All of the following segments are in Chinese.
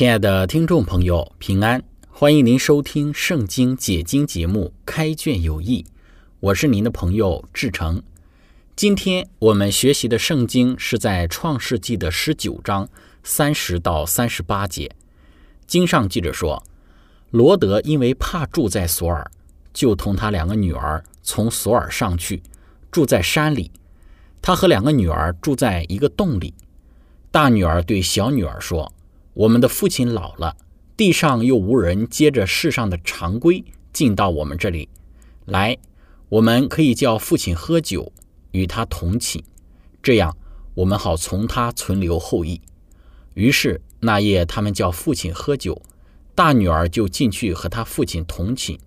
亲爱的听众朋友，平安！欢迎您收听《圣经解经》节目《开卷有益》，我是您的朋友志成。今天我们学习的圣经是在创世纪的十九章三十到三十八节。经上记着说，罗德因为怕住在索尔，就同他两个女儿从索尔上去，住在山里。他和两个女儿住在一个洞里。大女儿对小女儿说。我们的父亲老了，地上又无人接着世上的常规进到我们这里来，我们可以叫父亲喝酒，与他同寝，这样我们好从他存留后裔。于是那夜他们叫父亲喝酒，大女儿就进去和他父亲同寝，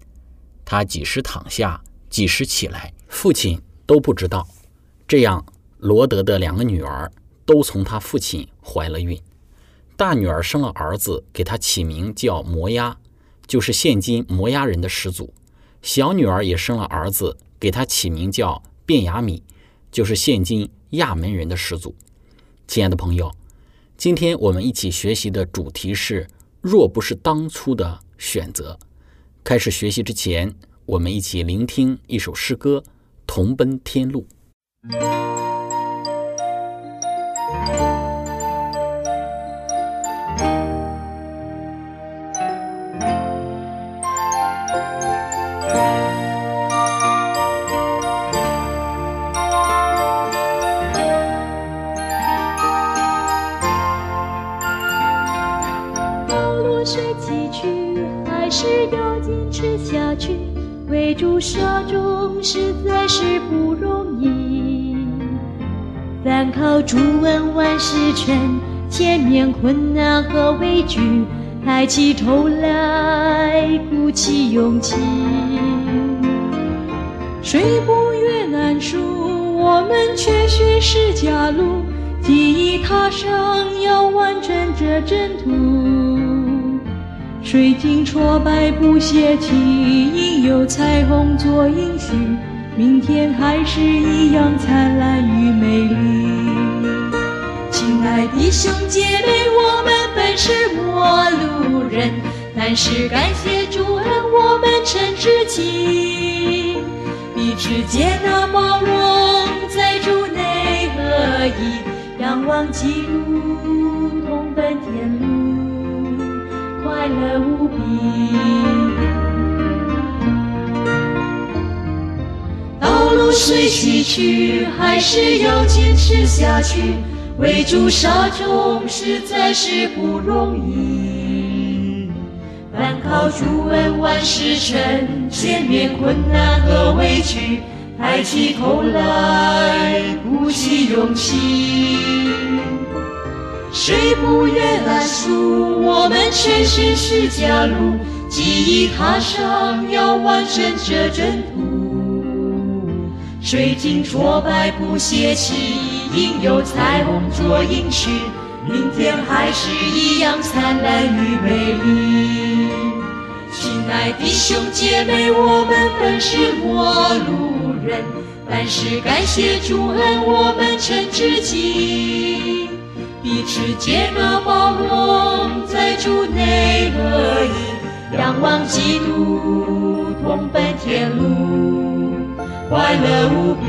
他几时躺下，几时起来，父亲都不知道。这样罗德的两个女儿都从他父亲怀了孕。大女儿生了儿子，给他起名叫摩押，就是现今摩押人的始祖。小女儿也生了儿子，给他起名叫卞雅米，就是现今亚门人的始祖。亲爱的朋友，今天我们一起学习的主题是：若不是当初的选择。开始学习之前，我们一起聆听一首诗歌《同奔天路》。实在是不容易，单靠主恩万事全，前面困难和畏惧，抬起头来鼓起勇气。水不越难数，我们却寻是家路，记忆踏上要完成这征途。水晶挫败不泄气，应有彩虹做应许，明天还是一样灿烂与美丽。亲爱的兄姐妹，我们本是陌路人，但是感谢主恩，我们成知己，彼此接纳包容，在主内合一，仰望基督，同奔天路。快乐无比，道路虽崎岖，还是要坚持下去。为主杀众实在是不容易，单靠主恩万事成，前面困难和委屈，抬起头来鼓起勇气。谁不愿来数？我们全是释迦路，记忆踏上要完成这征途。水晶挫败不泄气，应有彩虹做应许，明天还是一样灿烂与美丽。亲爱的兄姐妹，我们本是陌路人，但是感谢主恩，我们成知己。彼此接纳包容，在主内合一，仰望基督，同奔天路，快乐无比。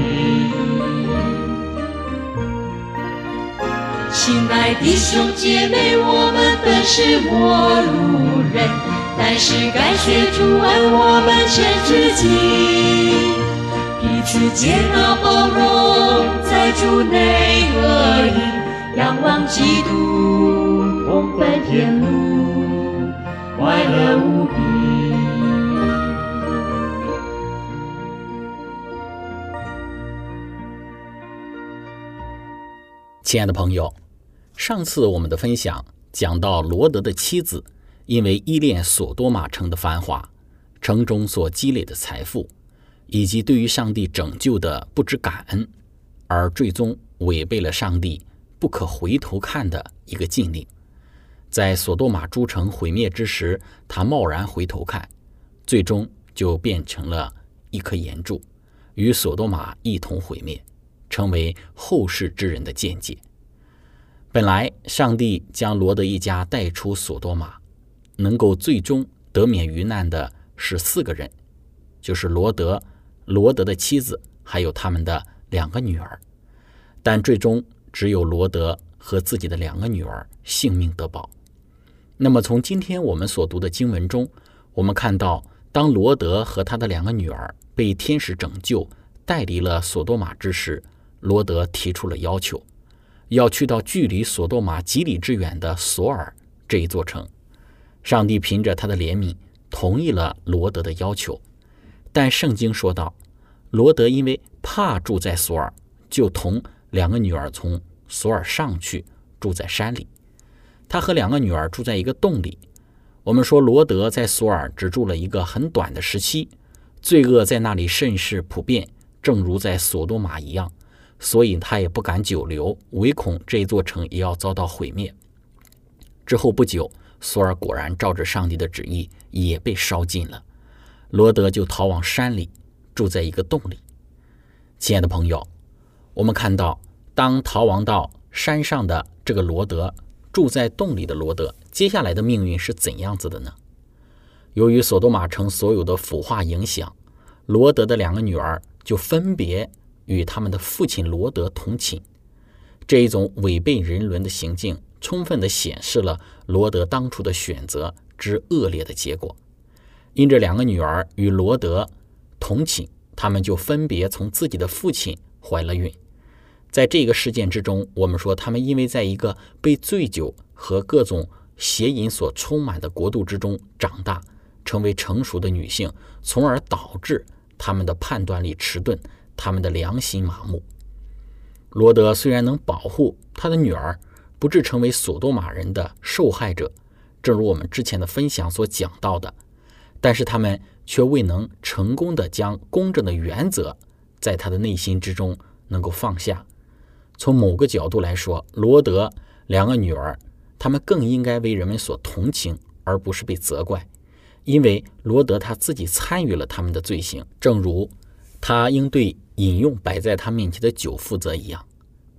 亲爱的兄姐妹，我们本是陌路人，但是感谢主恩我们全自己，彼此接纳包容，在主内合一，仰望基督，同奔天路，快乐无比。亲爱的朋友，上次我们的分享讲到罗德的妻子因为依恋索多玛城的繁华，城中所积累的财富，以及对于上帝拯救的不知感恩，而最终违背了上帝不可回头看的一个禁令。在索多玛诸城毁灭之时，他贸然回头看，最终就变成了一颗岩柱，与索多玛一同毁灭。成为后世之人的见解。本来上帝将罗德一家带出索多玛，能够最终得免于难的是四个人，就是罗德、罗德的妻子，还有他们的两个女儿。但最终只有罗德和自己的两个女儿性命得保。那么从今天我们所读的经文中，我们看到，当罗德和他的两个女儿被天使拯救，带离了索多玛之时，罗德提出了要求，要去到距离索多玛几里之远的索尔这一座城。上帝凭着他的怜悯同意了罗德的要求，但圣经说道，罗德因为怕住在索尔，就同两个女儿从索尔上去住在山里。他和两个女儿住在一个洞里。我们说罗德在索尔只住了一个很短的时期，罪恶在那里甚是普遍，正如在索多玛一样。所以他也不敢久留，唯恐这座城也要遭到毁灭。之后不久，索尔果然照着上帝的旨意也被烧尽了。罗德就逃往山里，住在一个洞里。亲爱的朋友，我们看到，当逃亡到山上的这个罗德，住在洞里的罗德，接下来的命运是怎样子的呢？由于索多玛城所有的腐化影响，罗德的两个女儿就分别。与他们的父亲罗德同寝，这一种违背人伦的行径，充分地显示了罗德当初的选择之恶劣的结果。因这两个女儿与罗德同寝，他们就分别从自己的父亲怀了孕。在这个事件之中，我们说他们因为在一个被醉酒和各种邪淫所充满的国度之中长大，成为成熟的女性，从而导致他们的判断力迟钝。他们的良心麻木。罗德虽然能保护他的女儿不致成为索多玛人的受害者，正如我们之前的分享所讲到的，但是他们却未能成功的将公正的原则在他的内心之中能够放下。从某个角度来说，罗德两个女儿，他们更应该为人们所同情，而不是被责怪，因为罗德他自己参与了他们的罪行，正如他应对。引用摆在他面前的酒负责一样，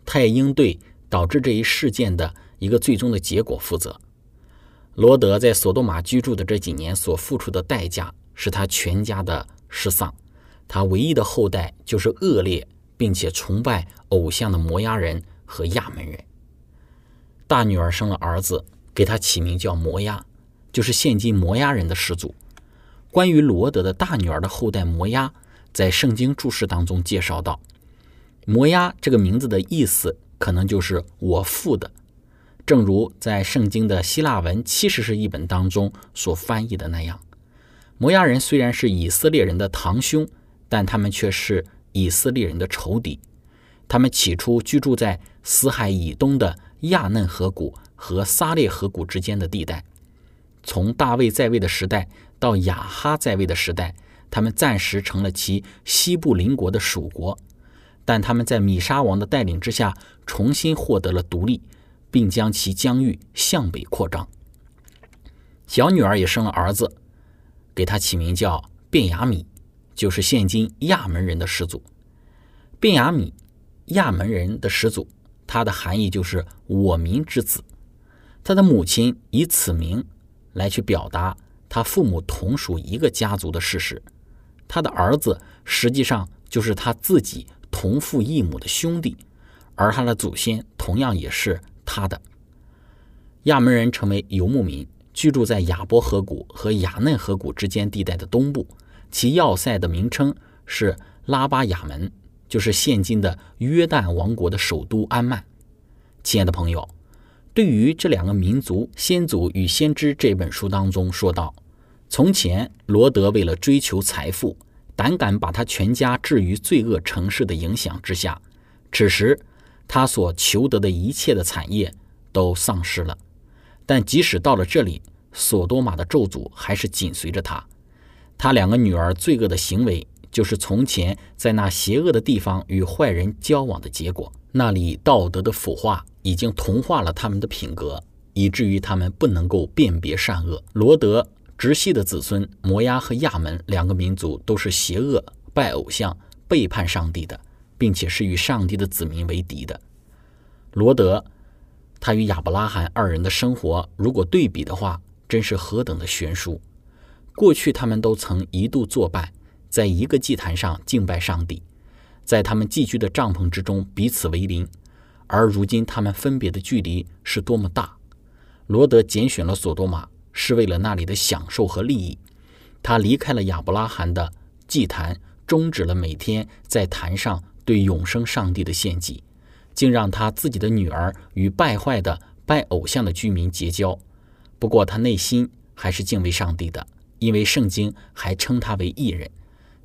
他也应对导致这一事件的一个最终的结果负责。罗德在索多玛居住的这几年所付出的代价，是他全家的失丧。他唯一的后代就是恶劣并且崇拜偶像的摩押人和亚门人。大女儿生了儿子，给他起名叫摩押，就是现今摩押人的始祖。关于罗德的大女儿的后代摩押。在圣经注释当中介绍到，摩押这个名字的意思可能就是我父的，正如在圣经的希腊文七十士译本当中所翻译的那样。摩押人虽然是以色列人的堂兄，但他们却是以色列人的仇敌。他们起初居住在死海以东的亚嫩河谷和撒列河谷之间的地带。从大卫在位的时代到亚哈在位的时代。他们暂时成了其西部邻国的属国，但他们在米沙王的带领之下重新获得了独立，并将其疆域向北扩张。小女儿也生了儿子，给他起名叫卞雅米，就是现今亚门人的始祖。卞雅米，亚门人的始祖，他的含义就是我民之子。他的母亲以此名来去表达他父母同属一个家族的事实。他的儿子实际上就是他自己同父异母的兄弟，而他的祖先同样也是他的。亚门人成为游牧民，居住在亚伯河谷和雅嫩河谷之间地带的东部，其要塞的名称是拉巴亚门，就是现今的约旦王国的首都安曼。亲爱的朋友，对于这两个民族，《先祖与先知》这本书当中说道：从前罗德为了追求财富，胆敢把他全家置于罪恶城市的影响之下，此时他所求得的一切的产业都丧失了。但即使到了这里，索多玛的咒诅还是紧随着他。他两个女儿罪恶的行为，就是从前在那邪恶的地方与坏人交往的结果。那里道德的腐化已经同化了他们的品格，以至于他们不能够辨别善恶。罗德直系的子孙摩押和亚门两个民族都是邪恶、拜偶像、背叛上帝的，并且是与上帝的子民为敌的。罗德。他与亚伯拉罕二人的生活，如果对比的话，真是何等的悬殊。过去他们都曾一度作伴，在一个祭坛上敬拜上帝，在他们寄居的帐篷之中彼此为邻，而如今他们分别的距离是多么大。罗德拣选了索多玛，是为了那里的享受和利益。他离开了亚伯拉罕的祭坛，终止了每天在坛上对永生上帝的献祭。竟让他自己的女儿与败坏的拜偶像的居民结交。不过他内心还是敬畏上帝的，因为圣经还称他为艺人。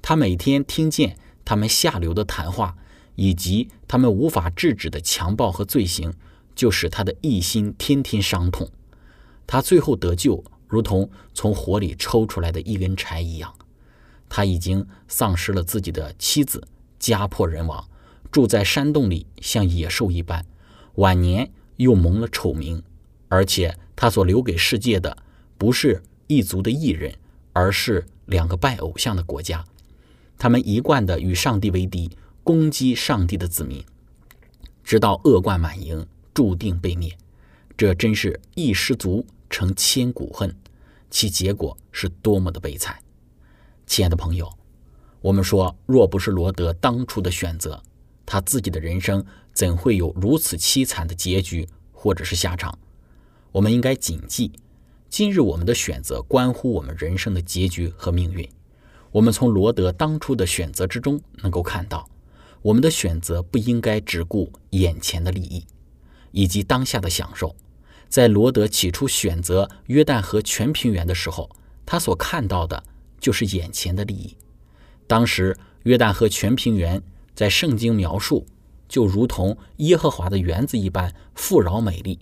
他每天听见他们下流的谈话，以及他们无法制止的强暴和罪行，就使他的异心天天伤痛。他最后得救，如同从火里抽出来的一根柴一样。他已经丧失了自己的妻子，家破人亡。住在山洞里，像野兽一般，晚年又蒙了丑名，而且他所留给世界的不是一族的艺人，而是两个拜偶像的国家。他们一贯的与上帝为敌，攻击上帝的子民，直到恶贯满盈，注定被灭。这真是一失足成千古恨，其结果是多么的悲惨！亲爱的朋友，我们说，若不是罗德当初的选择，他自己的人生怎会有如此凄惨的结局或者是下场？我们应该谨记，今日我们的选择关乎我们人生的结局和命运。我们从罗德当初的选择之中能够看到，我们的选择不应该只顾眼前的利益以及当下的享受。在罗德起初选择约旦河全平原的时候，他所看到的就是眼前的利益。当时约旦河全平原。在圣经描述，就如同耶和华的园子一般富饶美丽，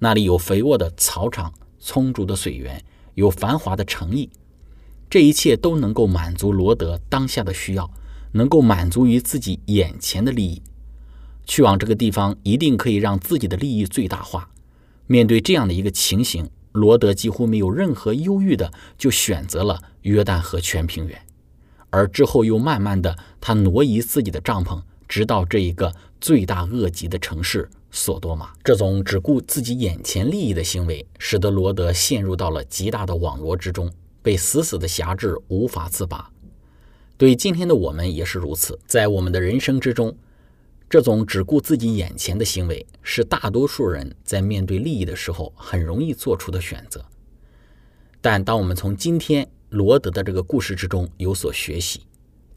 那里有肥沃的草场、充足的水源，有繁华的城邑，这一切都能够满足罗德当下的需要，能够满足于自己眼前的利益。去往这个地方，一定可以让自己的利益最大化。面对这样的一个情形，罗德几乎没有任何犹豫的，就选择了约旦河全平原。而之后又慢慢的，他挪移自己的帐篷，直到这一个罪大恶极的城市索多玛。这种只顾自己眼前利益的行为，使得罗德陷入到了极大的网罗之中，被死死的辖制，无法自拔。对今天的我们也是如此，在我们的人生之中，这种只顾自己眼前的行为，是大多数人在面对利益的时候很容易做出的选择。但当我们从今天，罗德的这个故事之中有所学习。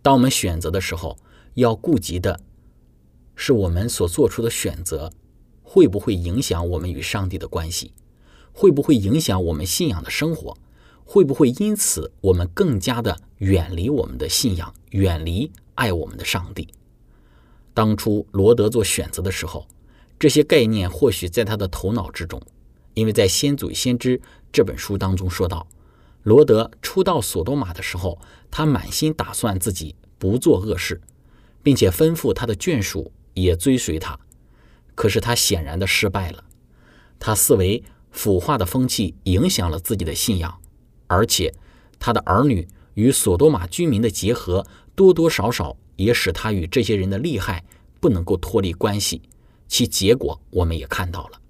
当我们选择的时候，要顾及的是我们所做出的选择会不会影响我们与上帝的关系，会不会影响我们信仰的生活，会不会因此我们更加的远离我们的信仰，远离爱我们的上帝。当初罗德做选择的时候，这些概念或许在他的头脑之中，因为在《先祖先知》这本书当中说到。罗德初到索多玛的时候，他满心打算自己不做恶事，并且吩咐他的眷属也追随他。可是他显然的失败了。他思维腐化的风气影响了自己的信仰，而且他的儿女与索多玛居民的结合，多多少少也使他与这些人的利害不能够脱离关系。其结果我们也看到了。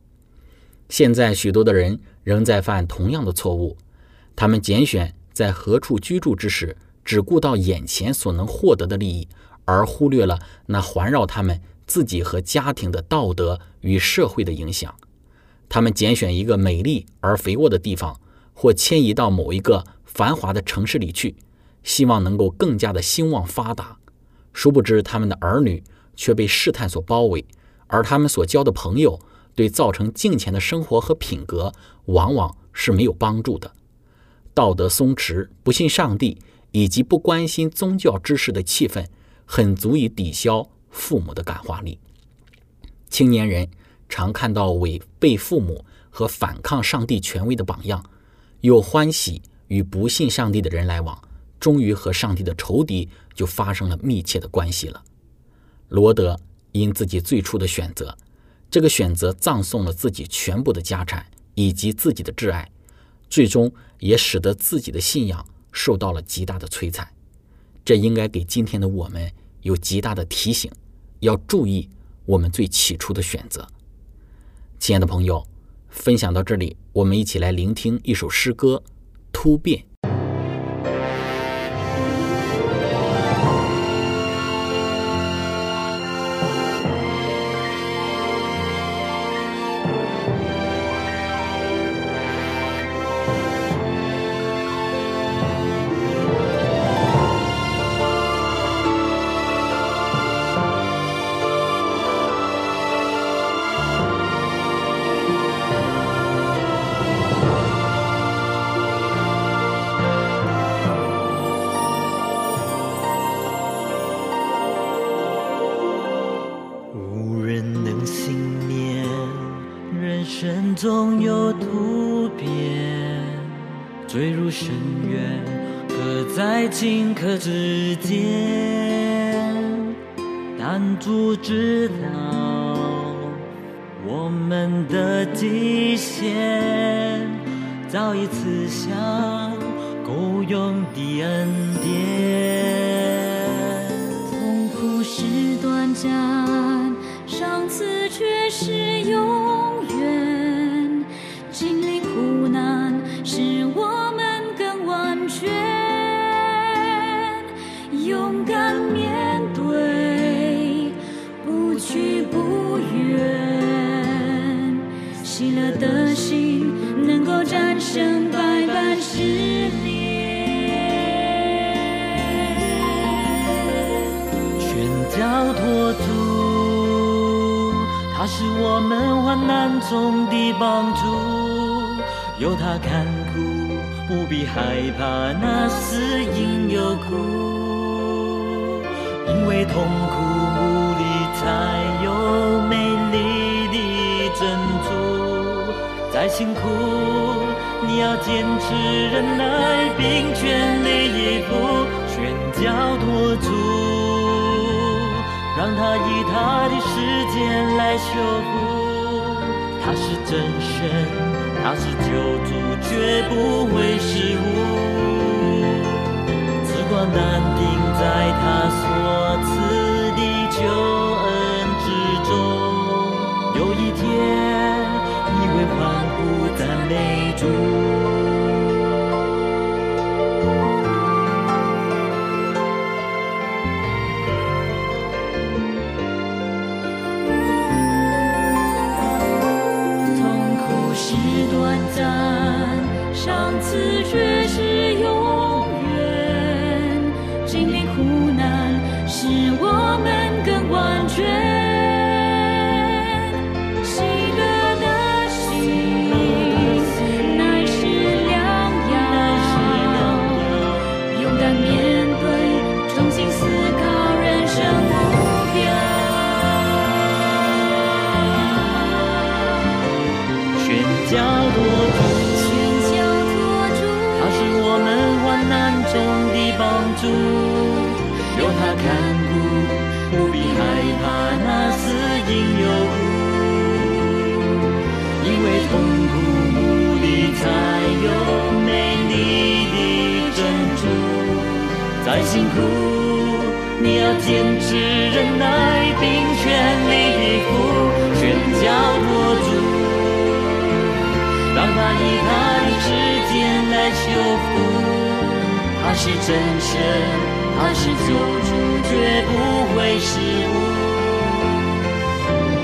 现在许多的人仍在犯同样的错误。他们拣选在何处居住之时，只顾到眼前所能获得的利益，而忽略了那环绕他们自己和家庭的道德与社会的影响。他们拣选一个美丽而肥沃的地方，或迁移到某一个繁华的城市里去，希望能够更加的兴旺发达。殊不知，他们的儿女却被试探所包围，而他们所交的朋友对造成敬虔的生活和品格，往往是没有帮助的。道德松弛、不信上帝以及不关心宗教知识的气氛，很足以抵消父母的感化力。青年人常看到违背父母和反抗上帝权威的榜样，又欢喜与不信上帝的人来往，终于和上帝的仇敌就发生了密切的关系了。罗德因自己最初的选择，这个选择葬送了自己全部的家产以及自己的挚爱。最终也使得自己的信仰受到了极大的摧残，这应该给今天的我们有极大的提醒，要注意我们最起初的选择。亲爱的朋友，分享到这里，我们一起来聆听一首诗歌《突变》。在顷刻之间。但主知道我们的极限，早已刺向够用的恩典。痛苦是短暂，他是我们患难中的帮助，有他看顾，不必害怕那死因有苦，因为痛苦无力才有美丽的珍珠，再辛苦你要坚持忍耐，并全力以赴，全交托主。让他以他的时间来修复。他是真神，他是救主，绝不会失误。只管难定在他所赐的救恩之中，有一天你会欢呼赞美主。短暂，上次却是永是真神，他是救主，绝不会失误。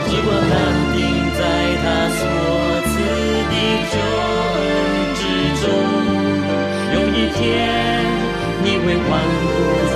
尽管难定在他所赐的救恩之中，有一天你会欢呼。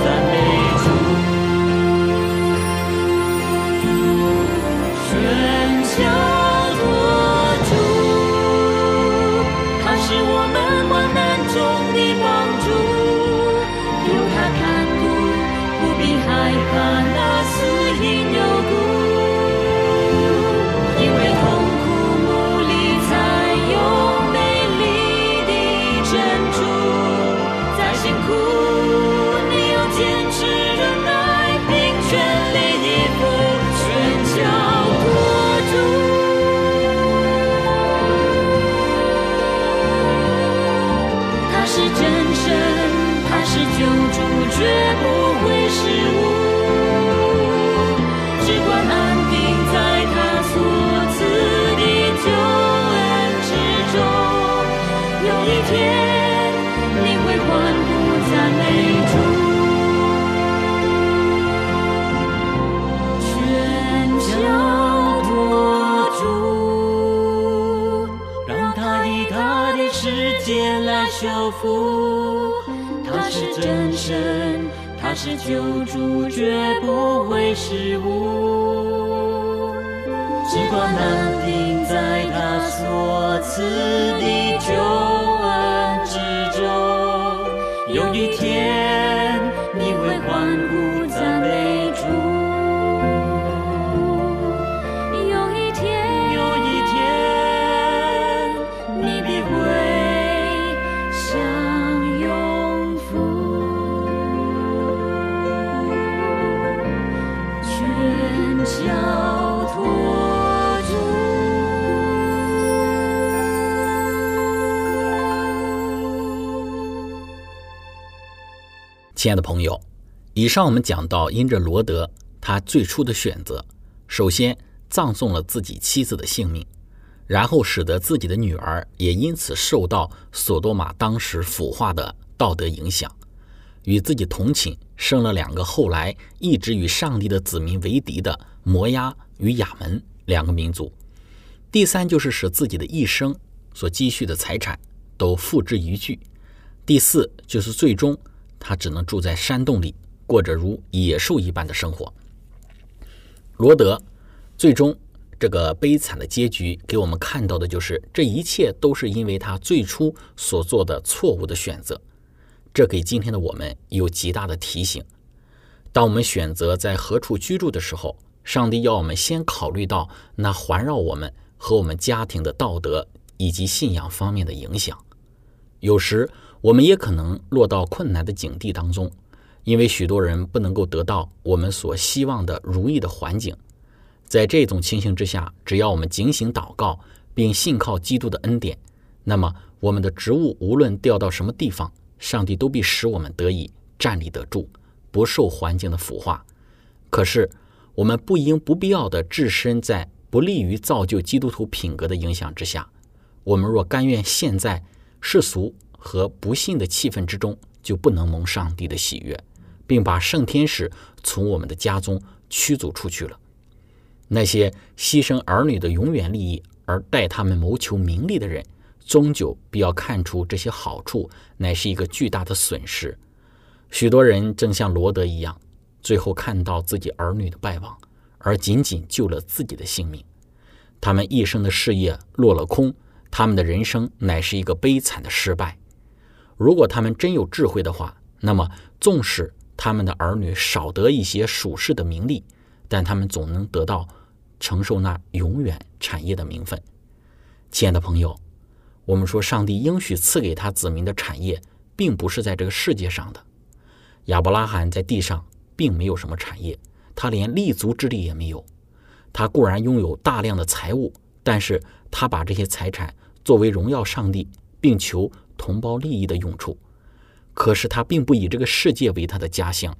天你会欢呼亲爱的朋友，以上我们讲到，因着罗德他最初的选择，首先葬送了自己妻子的性命，然后使得自己的女儿也因此受到索多玛当时腐化的道德影响，与自己同寝，生了两个后来一直与上帝的子民为敌的摩押与亚门两个民族。第三就是使自己的一生所积蓄的财产都付之一炬。第四就是最终他只能住在山洞里，过着如野兽一般的生活。罗德最终这个悲惨的结局给我们看到的就是，这一切都是因为他最初所做的错误的选择。这给今天的我们有极大的提醒。当我们选择在何处居住的时候，上帝要我们先考虑到那环绕我们和我们家庭的道德以及信仰方面的影响。有时我们也可能落到困难的境地当中，因为许多人不能够得到我们所希望的如意的环境。在这种情形之下，只要我们警醒祷告，并信靠基督的恩典，那么我们的职务无论调到什么地方，上帝都必使我们得以站立得住，不受环境的腐化。可是，我们不应不必要的置身在不利于造就基督徒品格的影响之下。我们若甘愿陷在世俗和不幸的气氛之中，就不能蒙上帝的喜悦，并把圣天使从我们的家中驱逐出去了。那些牺牲儿女的永远利益而代他们谋求名利的人，终究必要看出这些好处乃是一个巨大的损失。许多人正像罗德一样，最后看到自己儿女的败亡，而仅仅救了自己的性命。他们一生的事业落了空，他们的人生乃是一个悲惨的失败。如果他们真有智慧的话，那么纵使他们的儿女少得一些属世的名利，但他们总能得到承受那永远产业的名分。亲爱的朋友，我们说上帝应许赐给他子民的产业，并不是在这个世界上的。亚伯拉罕在地上并没有什么产业，他连立足之地也没有。他固然拥有大量的财物，但是他把这些财产作为荣耀上帝并求同胞利益的用处。可是他并不以这个世界为他的家乡。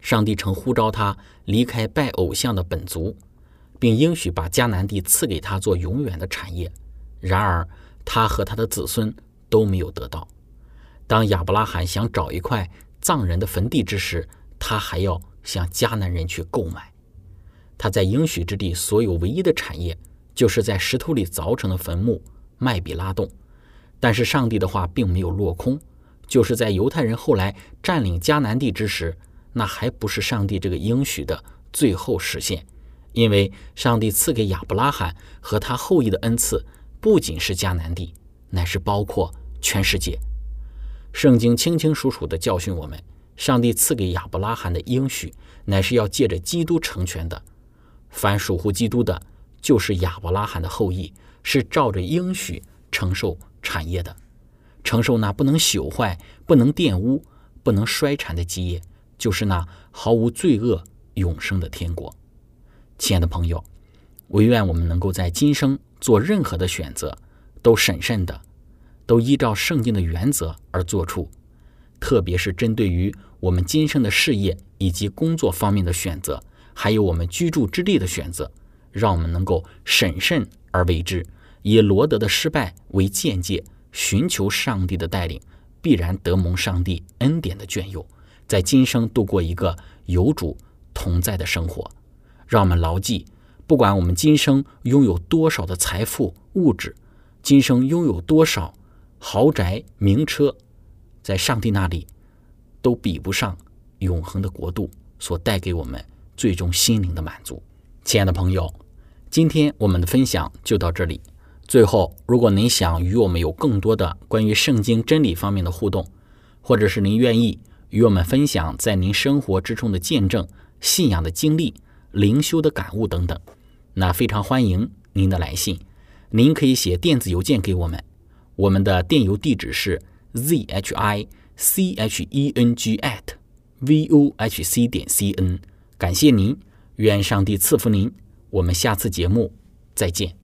上帝曾呼召他离开拜偶像的本族，并应许把迦南地赐给他做永远的产业。然而，他和他的子孙都没有得到。当亚伯拉罕想找一块藏人的坟地之时，他还要向迦南人去购买。他在应许之地所有唯一的产业，就是在石头里凿成的坟墓麦比拉洞。但是上帝的话并没有落空，就是在犹太人后来占领迦南地之时。那还不是上帝这个应许的最后实现，因为上帝赐给亚伯拉罕和他后裔的恩赐，不仅是迦南地，乃是包括全世界。圣经清清楚楚地教训我们，上帝赐给亚伯拉罕的应许，乃是要借着基督成全的。凡属乎基督的，就是亚伯拉罕的后裔，是照着应许承受产业的，承受那不能朽坏、不能玷污、不能衰残的基业。就是那毫无罪恶、永生的天国。亲爱的朋友，唯愿我们能够在今生做任何的选择，都审慎的，都依照圣经的原则而做出。特别是针对于我们今生的事业以及工作方面的选择，还有我们居住之地的选择，让我们能够审慎而为之，以罗德的失败为鉴戒，寻求上帝的带领，必然得蒙上帝恩典的眷佑，在今生度过一个有主同在的生活。让我们牢记，不管我们今生拥有多少的财富物质，今生拥有多少豪宅名车，在上帝那里都比不上永恒的国度所带给我们最终心灵的满足。亲爱的朋友，今天我们的分享就到这里。最后，如果您想与我们有更多的关于圣经真理方面的互动，或者是您愿意与我们分享在您生活之中的见证、信仰的经历。灵修的感悟等等，那非常欢迎您的来信。您可以写电子邮件给我们，我们的电邮地址是 z h i c h e n g at v o h c 点 c n。感谢您，愿上帝赐福您。我们下次节目再见。